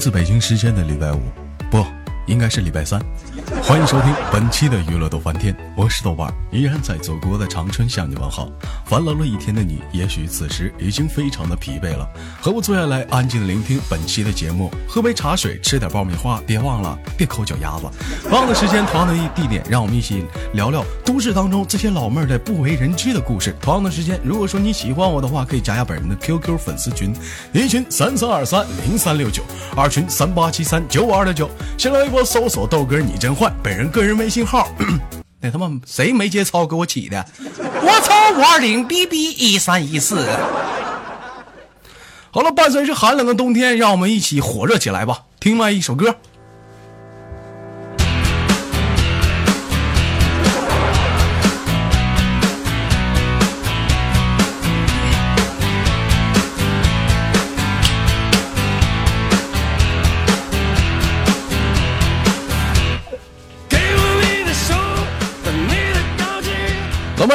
自北京时间的礼拜五，不，应该是礼拜三。欢迎收听本期的娱乐逗翻天，我是豆瓣，依然在祖国的长春向你问好。烦劳了一天的你，也许此时已经非常的疲惫了，和我坐下来，安静的聆听本期的节目，喝杯茶水，吃点爆米花，别忘了别抠脚丫子。同样的时间，同样的地点，让我们一起聊聊都市当中这些老妹儿的不为人知的故事。同样的时间，如果说你喜欢我的话，可以加下本人的 QQ 粉丝群，一群三三二三零三六九，二群三八七三九五二六九，新浪微博搜索豆哥你真坏。本人个人微信号，那他妈谁没节操给我起的？我操五二零 bb 一三一四。好了，伴随着寒冷的冬天，让我们一起火热起来吧！听完一首歌。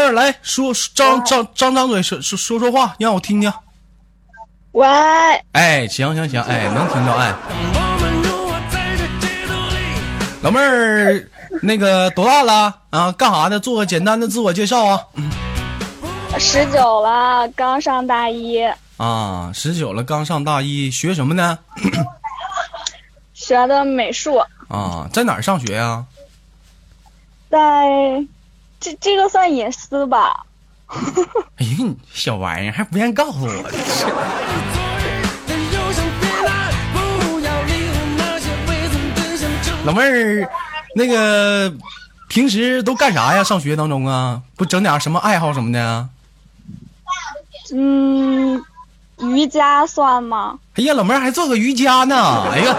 儿，来说张张张张嘴说说说说话，让我听听。喂。哎，行行行，哎，能听到哎。老妹儿，那个多大了啊？干啥的？做个简单的自我介绍啊。十九了，刚上大一。啊，十九了，刚上大一，学什么呢？学的美术。啊，在哪儿上学呀？在。这这个算隐私吧？哎呀，你小玩意儿还不愿意告诉我。老妹儿，那个平时都干啥呀？上学当中啊，不整点什么爱好什么的？嗯，瑜伽算吗？哎呀，老妹儿还做个瑜伽呢！哎呀。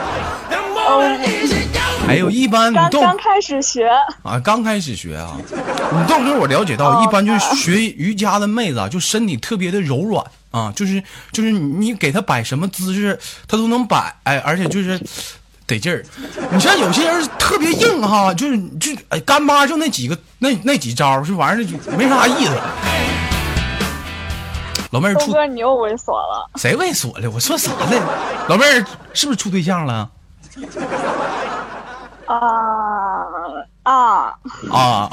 还有一般刚刚开始学啊，刚开始学啊。你豆哥，我了解到，一般就是学瑜伽的妹子啊，就身体特别的柔软啊，就是就是你给她摆什么姿势，她都能摆，哎，而且就是得劲儿。你像有些人特别硬哈，就是就哎干巴就那几个那那几招，这玩意儿就没啥意思。老妹儿，出哥你又猥琐了？谁猥琐了？我说啥呢？老妹儿是不是处对象了？啊啊啊！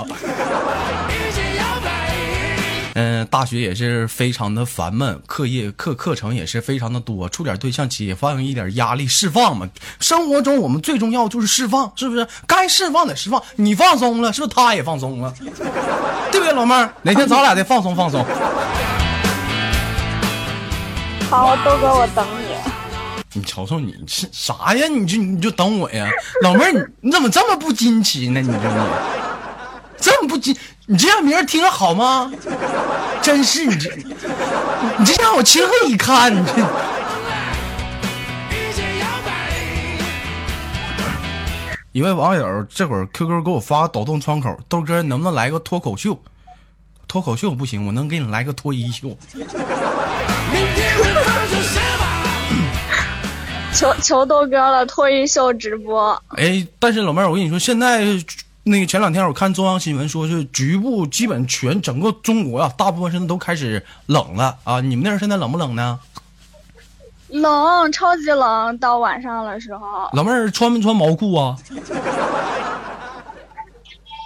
嗯，大学也是非常的烦闷，课业课课程也是非常的多，处点对象解放一点压力，释放嘛。生活中我们最重要就是释放，是不是？该释放得释放，你放松了，是不是？他也放松了，对不对，老妹儿？哪天咱俩得放松放松。好，豆哥，我等你。你瞅瞅你是啥呀？你就你就等我呀，老妹儿，你你怎么这么不矜持呢？你说你这么不矜，你这样别人听着好吗？真是你这，你这让我情何以堪？你这。一位网友这会儿 QQ 给我发抖动窗口，豆哥能不能来个脱口秀？脱口秀不行，我能给你来个脱衣秀。求求豆哥了，脱衣秀直播。哎，但是老妹儿，我跟你说，现在那个前两天我看中央新闻说，是局部基本全整个中国呀，大部分现在都开始冷了啊。你们那儿现在冷不冷呢？冷，超级冷，到晚上的时候。老妹儿穿没穿毛裤啊？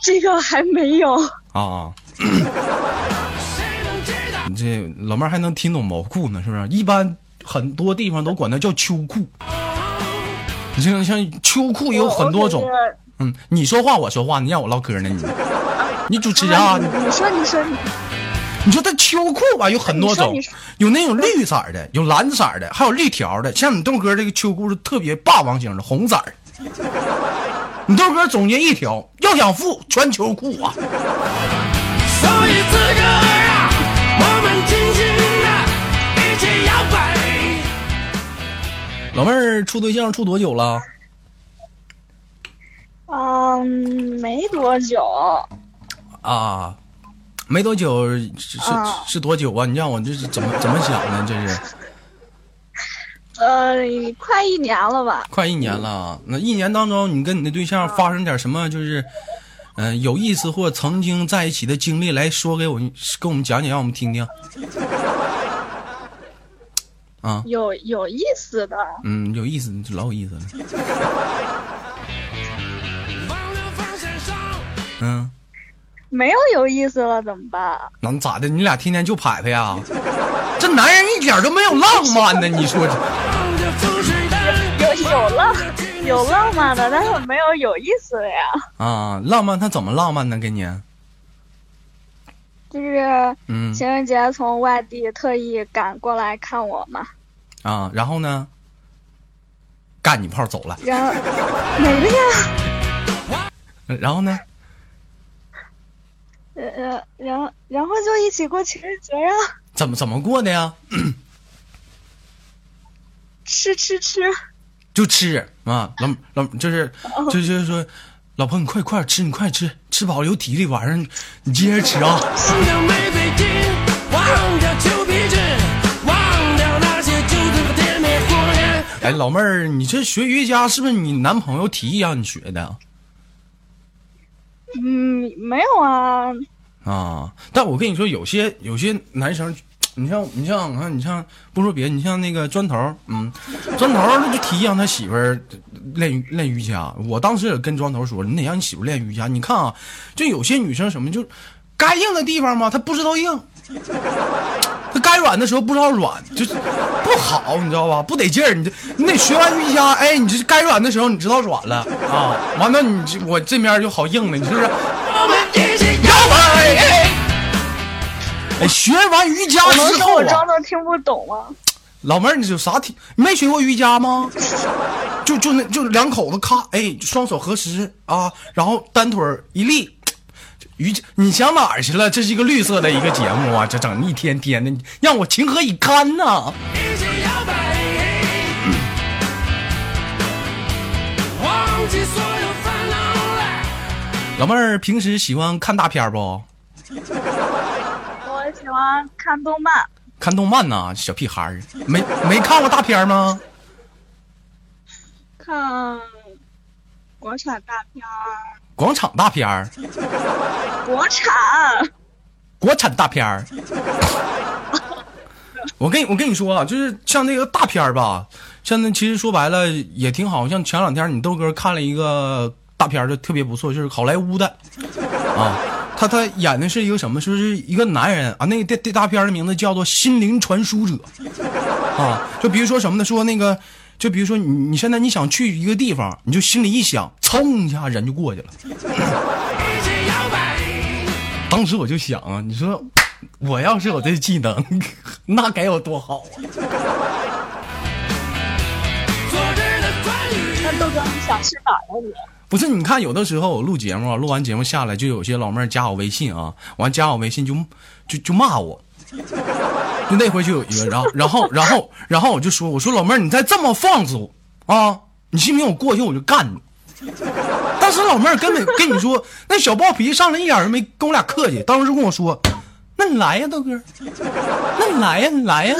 这个还没有啊。你 这老妹儿还能听懂毛裤呢，是不是？一般。很多地方都管它叫秋裤，你像像秋裤也有很多种。嗯，你说话我说话，你让我唠嗑呢你？你主持人啊？你说你说你。你说这秋裤吧有很多种，有那种绿色的，有蓝色的，还有绿条的。像你豆哥这个秋裤是特别霸王型的，红色的。你豆哥总结一条：要想富，穿秋裤啊。老妹儿处对象处多久了？嗯，没多久。啊，没多久是是是多久啊？你让我这是怎么怎么想呢？这是？呃，快一年了吧？快一年了。那一年当中，你跟你的对象发生点什么？就是，嗯，有意思或曾经在一起的经历，来说给我跟我们讲讲，让我们听听。啊，有有意思的，嗯，有意思，老有意思了。嗯，没有有意思了怎么办？能咋的？你俩天天就拍拍呀？这男人一点都没有浪漫呢，你说这？有有浪有浪漫的，但是没有有意思的呀。啊，浪漫他怎么浪漫呢？给你？就是嗯情人节从外地特意赶过来看我嘛，啊，然后呢？干你炮走了，然后哪个呀？然后呢？呃呃，然后然后就一起过情人节呀，怎么怎么过的呀？吃吃吃，就吃啊，老老就是就是说，老婆你快快吃，你快吃，吃饱了有体力，晚上你接着吃啊。哎，老妹儿，你这学瑜伽是不是你男朋友提议让你学的嗯，没有啊，啊？但我跟你说，有些有些男生，你像你像你看你像不说别的，你像那个砖头，嗯，砖头他就提议让他媳妇儿练练瑜伽。我当时也跟庄头说，你得让你媳妇练瑜伽。你看啊，就有些女生什么就该硬的地方嘛，她不知道硬。她该软的时候不知道软，就是不好，你知道吧？不得劲儿，你这你得学完瑜伽，哎，你这该软的时候你知道软了啊，完了你我这面就好硬了，你是不是？哎，学完瑜伽之后啊说我装，作听不懂吗？老妹儿，你有啥体？没学过瑜伽吗？就就那就两口子咔，哎，双手合十啊，然后单腿一立。瑜伽，你想哪儿去了？这是一个绿色的一个节目啊，这整一天天的，让我情何以堪呐、一起摇摆，忘记所有烦恼来。老妹儿平时喜欢看大片不？我喜欢看动漫，看动漫呐，小屁孩儿，没没看过大片儿吗？看国产大片儿，广场大片儿，国产，国产大片儿。我跟你我跟你说啊，就是像那个大片儿吧，像那其实说白了也挺好。像前两天你豆哥看了一个大片儿，就特别不错，就是好莱坞的啊。他他演的是一个什么？说是一个男人啊，那个电电大片的名字叫做《心灵传输者》啊。就比如说什么呢？说那个，就比如说你你现在你想去一个地方，你就心里一想，噌一下人就过去了。当时我就想啊，你说我要是有这技能，那该有多好啊！昨日的关于那豆哥你想去哪儿了你？不是，你看有的时候我录节目，录完节目下来，就有些老妹儿加我微信啊，完加我微信就就就骂我，就那回就有一个，然后然后然后然后我就说，我说老妹儿你再这么放肆啊，你信不信我过去我就干你？当时老妹儿根本跟你说，那小暴脾气上来一点都没跟我俩客气，当时就跟我说，那你来呀，豆哥，那你来呀，你来呀。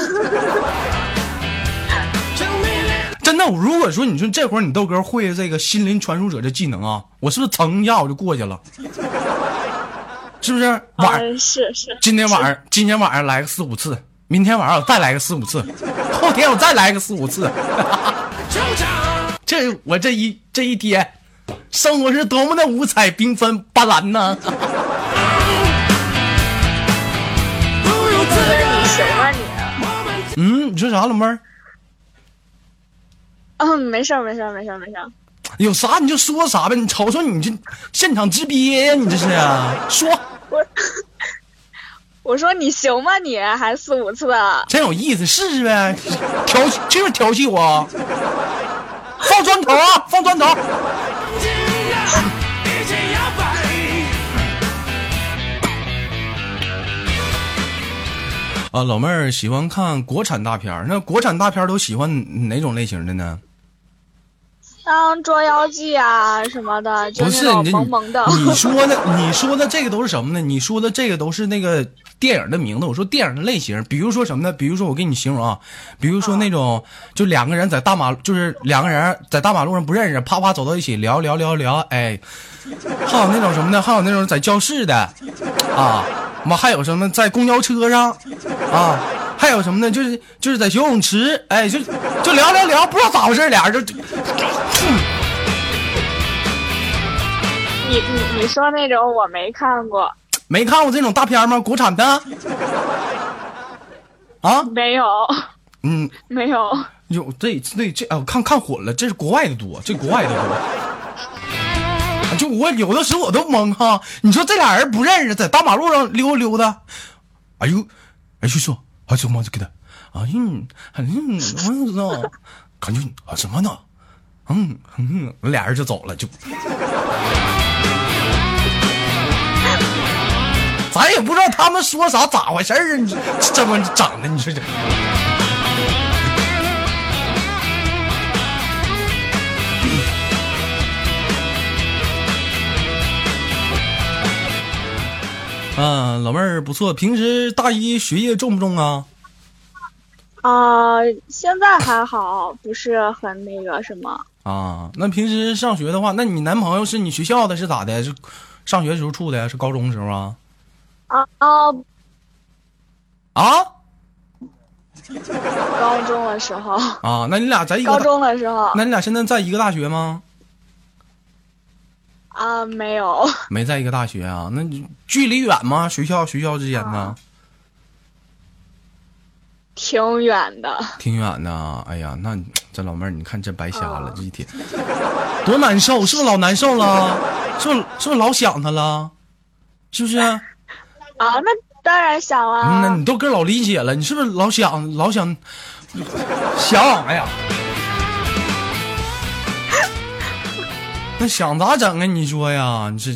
真的，如果说你说这会儿你豆哥会这个心灵传输者这技能啊，我是不是噌一下我就过去了？是不是？晚上、嗯，是是，今天晚上今天晚上来个四五次，明天晚上我再来个四五次，后天我再来个四五次，这我这一这一天，生活是多么的五彩缤纷斑斓呢！不由自你？嗯，你说啥，老妹儿？嗯，没事儿没事儿没事儿没事儿。有啥你就说啥呗，你瞅瞅你这现场直憋呀，你这是啊？说我我说你行吗你？还四五次啊？真有意思，试试呗，调戏就是调戏我，放砖头啊，放砖头。啊，老妹儿喜欢看国产大片儿，那国产大片儿都喜欢哪种类型的呢？像《捉妖记》啊什么的，就是你萌萌的。你说的你说的这个都是什么呢？你说的这个都是那个电影的名字。我说电影的类型，比如说什么呢？比如说我给你形容啊，比如说那种就两个人在大马，就是两个人在大马路上不认识，啪啪走到一起聊聊聊聊，哎，还有那种什么呢？还有那种在教室的啊，妈还有什么在公交车上啊，还有什么呢？就是就是在游泳池，哎，就就聊聊聊，不知道咋回事，俩人就你你你说那种我没看过，没看过这种大片吗？国产的啊，没有嗯，没有。有这这这，啊，我看看混了，这是国外的多，这国外的多。就我有的时候我都懵哈，你说这俩人不认识，在大马路上溜达溜达，哎呦，哎就说，哎怎么就给他，哎嗯嗯，我知道，感觉啊什么呢？嗯嗯，俩人就走了，就，咱也不知道他们说啥，咋回事儿啊？你这这么整的，你说这。嗯，老妹儿不错，平时大一学业重不重啊？啊、现在还好，不是很那个什么。啊，那平时上学的话，那你男朋友是你学校的，是咋的？是上学时候处的，是高中时候啊？啊啊！啊高中的时候，啊，那你俩在一个，高中的时候那你俩现在在一个大学吗？啊，没有没在一个大学啊？那你距离远吗？学校学校之间呢？挺远的。挺远的啊。哎呀，那你这老妹儿，你看真白瞎了，这一天多难受，是不是老难受了？是不是是不是老想他了？是不是？啊，那当然想啊，那啊。你都跟老理解了，你是不是老想老想想？哎呀，那想咋整啊？你说呀，你这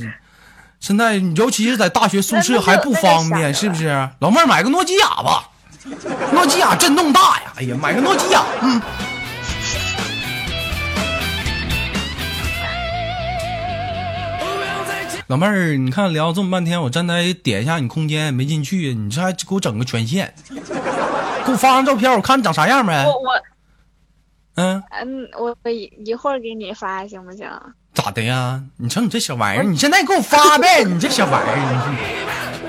现在尤其是在大学宿舍还不方便，是不是？老妹儿买个诺基亚吧，诺基亚震动大呀！哎呀，买个诺基亚，嗯。老妹儿，你看聊这么半天，我站台点一下你空间没进去，你这还给我整个权限，给我发张照片，我看你长啥样呗我。我嗯，嗯，我我一一会儿给你发行不行？咋的呀？你瞅你这小玩意儿，你现在给我发呗，你这小玩意儿。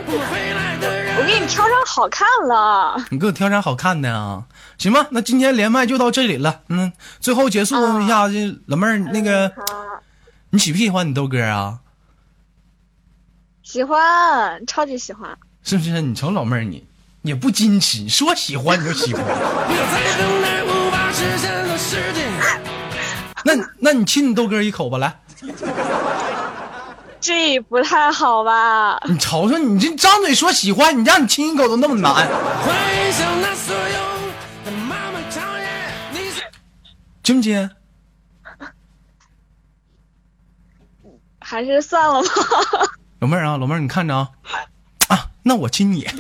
我给你挑张好看了。你你给我挑张好看的啊？行吧，那今天连麦就到这里了。嗯，最后结束一下子，老妹儿，那个好，你喜不喜欢你豆哥啊？喜欢，超级喜欢。是不是？你瞅老妹儿你也不矜持，说喜欢你就喜欢。那那你亲你豆哥一口吧，来。这不太好吧？你瞅瞅，你这张嘴说喜欢，你让你亲一口都那么难，亲不亲？还是算了吧。老妹儿啊，老妹儿，你看着啊，啊，那我亲你。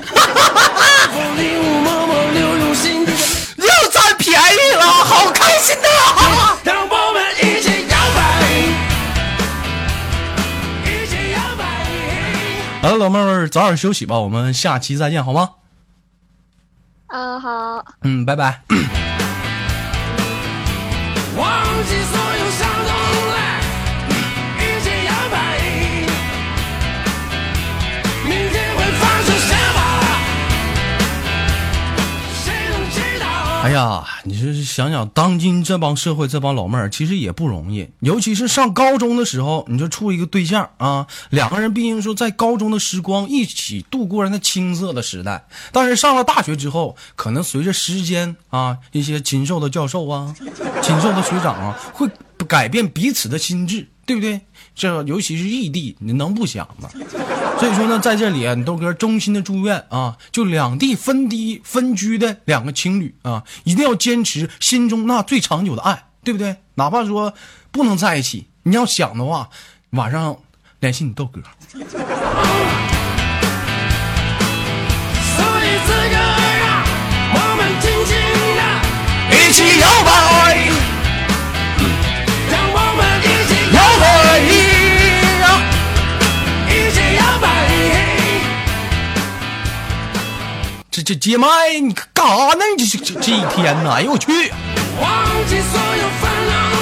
又占便宜了，好开心呐！让我们一起摇摆，一起摇摆。好了，老妹儿，早点休息吧，我们下期再见，好吗？嗯，好。嗯，拜拜。忘记所哎呀，你是想想，当今这帮社会这帮老妹儿，其实也不容易。尤其是上高中的时候，你就处一个对象啊，两个人毕竟说在高中的时光一起度过了那青涩的时代。但是上了大学之后，可能随着时间啊，一些禽兽的教授啊，禽兽的学长啊，会改变彼此的心智，对不对？这尤其是异地，你能不想吗？所以说呢，在这里啊，你豆哥衷心的祝愿啊，就两地分低分居的两个情侣啊，一定要坚持心中那最长久的爱，对不对？哪怕说不能在一起，你要想的话，晚上联系你豆哥。所以此刻让我们尽情的，一起摇摆，这接麦，你干啥呢？你这这这一天呢？哎呦我去！忘记所有烦恼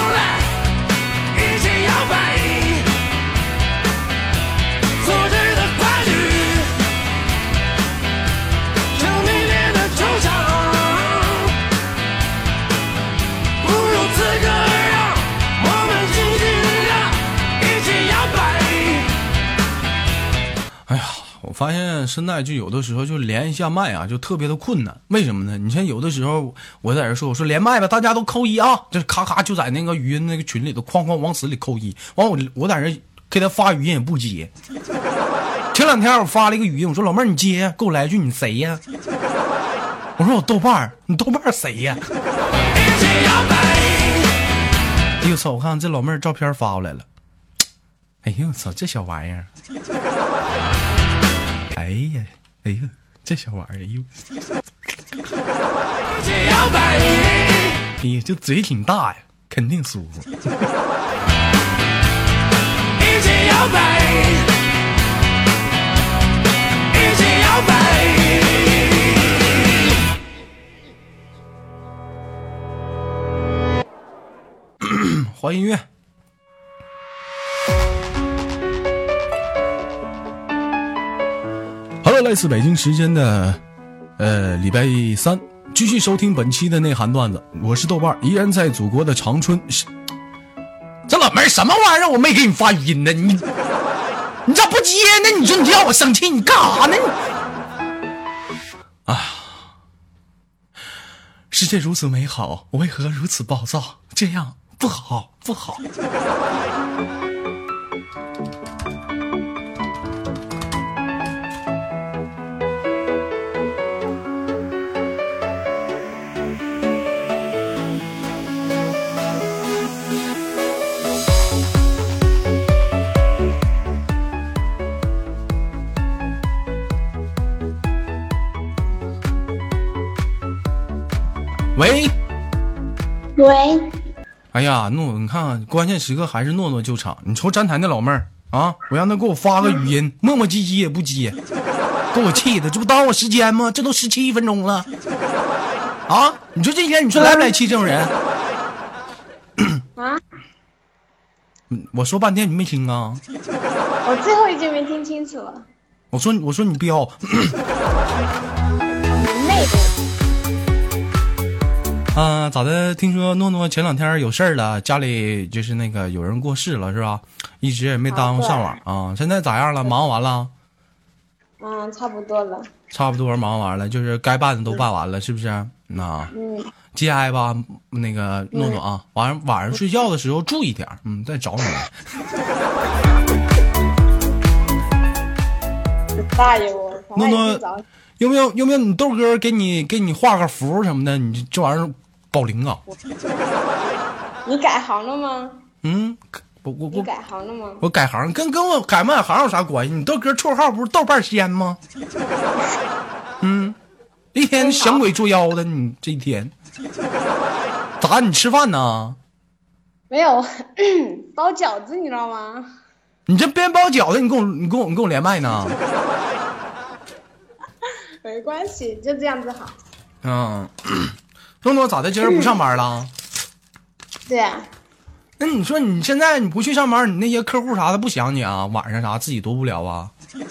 我发现现在就有的时候就连一下麦啊，就特别的困难。为什么呢？你像有的时候我在这说，我说连麦吧，大家都扣一啊，就是咔咔就在那个语音那个群里头哐哐往死里扣一。完我我在这给他发语音也不接。前两天我发了一个语音，我说老妹儿你接，给我来一句你谁呀？我说我豆瓣儿，你豆瓣儿谁呀？哎呦我操！我看这老妹儿照片发过来了。哎呦我操！这小玩意儿。哎呀，哎呀，这小玩意儿，哎呦，一起摇摆。哎呀，这嘴挺大呀，肯定舒服。一起摇摆。一起摇摆。换音乐。来自北京时间的呃礼拜三，继续收听本期的内涵段子。我是豆瓣，依然在祖国的长春。这老妹儿什么玩意儿？我没给你发语音呢，你你咋不接呢？你说你让我生气，你干啥呢？你啊，世界如此美好，我为何如此暴躁？这样不好，不好。喂，喂，哎呀，诺，你看看，关键时刻还是诺诺救场。你瞅站台那老妹儿啊，我让她给我发个语音，磨磨唧唧也不接，给我气的，这不耽误我时间吗？这都十七分钟了，啊！你说这一天，你说来不来气这种人？啊，嗯我说半天你没听啊？我最后一句没听清楚，我说我说你彪，啊，咋的？听说诺诺前两天有事儿了，家里就是那个有人过世了，是吧？一直也没耽误上网啊。现在咋样了？忙完了？嗯，差不多了。差不多忙完了，就是该办的都办完了，是不是？那嗯，节哀吧，那个诺诺啊，晚上晚上睡觉的时候注意点，嗯，再找你来。大爷我！诺诺我还早有没有有没有你豆哥给你给你画个符什么的？你这这玩意儿保灵啊？你改行了吗？嗯，我我我改行了吗？我改行，跟跟我改不改行有啥关系？你豆哥绰号不是豆瓣仙吗？嗯，一天想鬼作妖的，你这一天咋？你吃饭呢？没有，包饺子你知道吗？你这边包饺子，你跟我你跟我你跟我连麦呢？没关系，就这样子好。嗯，诺诺咋的？今儿不上班了？对啊，那你说你现在你不去上班，你那些客户啥的不想你啊？晚上啥自己多无聊啊？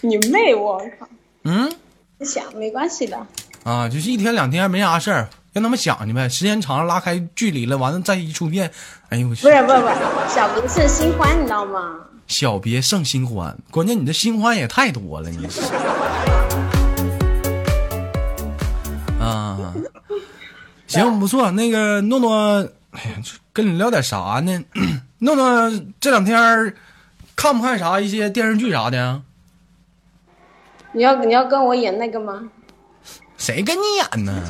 你妹我靠！嗯不想没关系的。啊，就是一天两天没啥事儿，让他们想去呗。时间长了拉开距离了，完了再一出现，哎呦我去不是不是不是，小别胜新欢，你知道吗？小别胜新欢，关键你这新欢也太多了，你行不错。那个诺诺，哎呀，跟你聊点啥呢？诺诺这两天看不看啥一些电视剧啥的？你要你要跟我演那个吗？谁跟你演呢？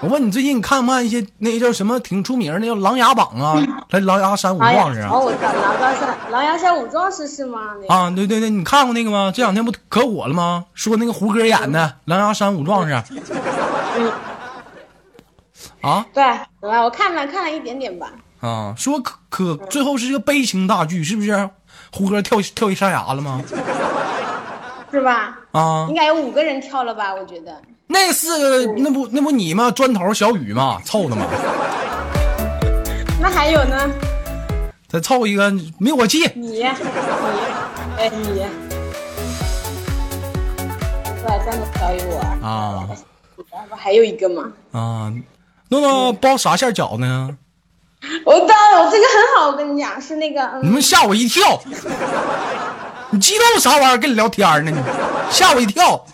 我问你最近你看不看一些那个叫什么挺出名的，叫《琅琊榜》啊，来《琅琊山五壮士》啊哦，我知道《狼牙山》《琅琊山五壮士》是吗？啊，对对对，你看过那个吗？这两天不可火了吗？说那个胡歌演的《琅琊山五壮士》啊对，对吧？我看了看了一点点吧。啊，说可可最后是一个悲情大剧，是不是？胡歌跳跳一山崖了吗？是吧？啊应，该有五个人跳了吧？我觉得。那四个那不那不你吗？砖头小雨吗？凑的吗？那还有呢？再凑一个灭火器。你，你，哎，你，对，砖头小雨我啊不还有一个吗？啊，诺诺包啥馅饺子呢？我当然，我这个很好，我跟你讲，是那个，嗯，你们吓我一跳！你激动啥玩意儿？跟你聊天呢？你吓我一跳。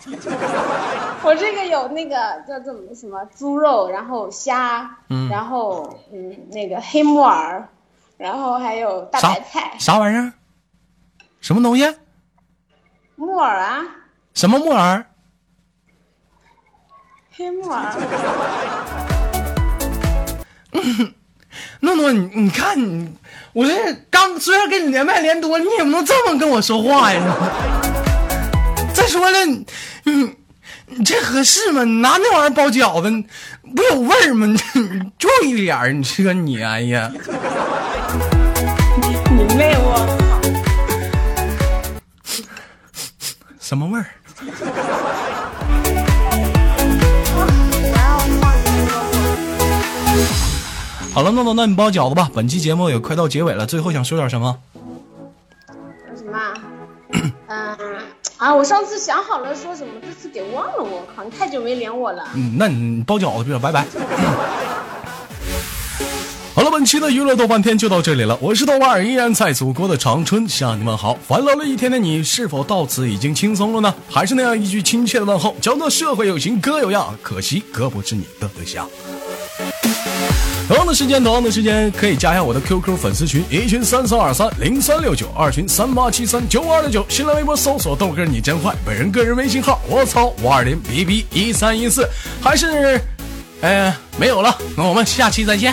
我这个有那个叫怎么什么猪肉，然后虾，嗯然后嗯那个黑木耳，然后还有大白菜，啥玩意儿？什么东西？木耳啊，什么木耳？黑木耳。诺诺，你你看你，我这刚虽然跟你连麦连多，你也不能这么跟我说话呀！你再说了，你你你这合适吗？你拿那玩意儿包饺子，不有味儿吗？你你注意点儿，你这个你，哎呀，你妹我！什么味儿？好了，诺诺，那你包饺子吧。本期节目也快到结尾了，最后想说点什么？说什么啊？嗯啊，我上次想好了说什么，这次给忘了，我靠！你太久没连我了。嗯，那你包饺子去了，拜拜。好了，本期的娱乐豆瓣天就到这里了。我是豆瓣，依然在祖国的长春向你们好。烦劳了一天的你，是否到此已经轻松了呢？还是那样一句亲切的问候，叫做社会有情哥有样，可惜哥不是你的对象。同样的时间，同样的时间，可以加一下我的 QQ 粉丝群，一群三三二三零三六九，二群三八七三九五二六九。新浪微博搜索豆哥你真坏，本人个人微信号我操五二零 B B 一三一四，还是，呃，没有了。那我们下期再见。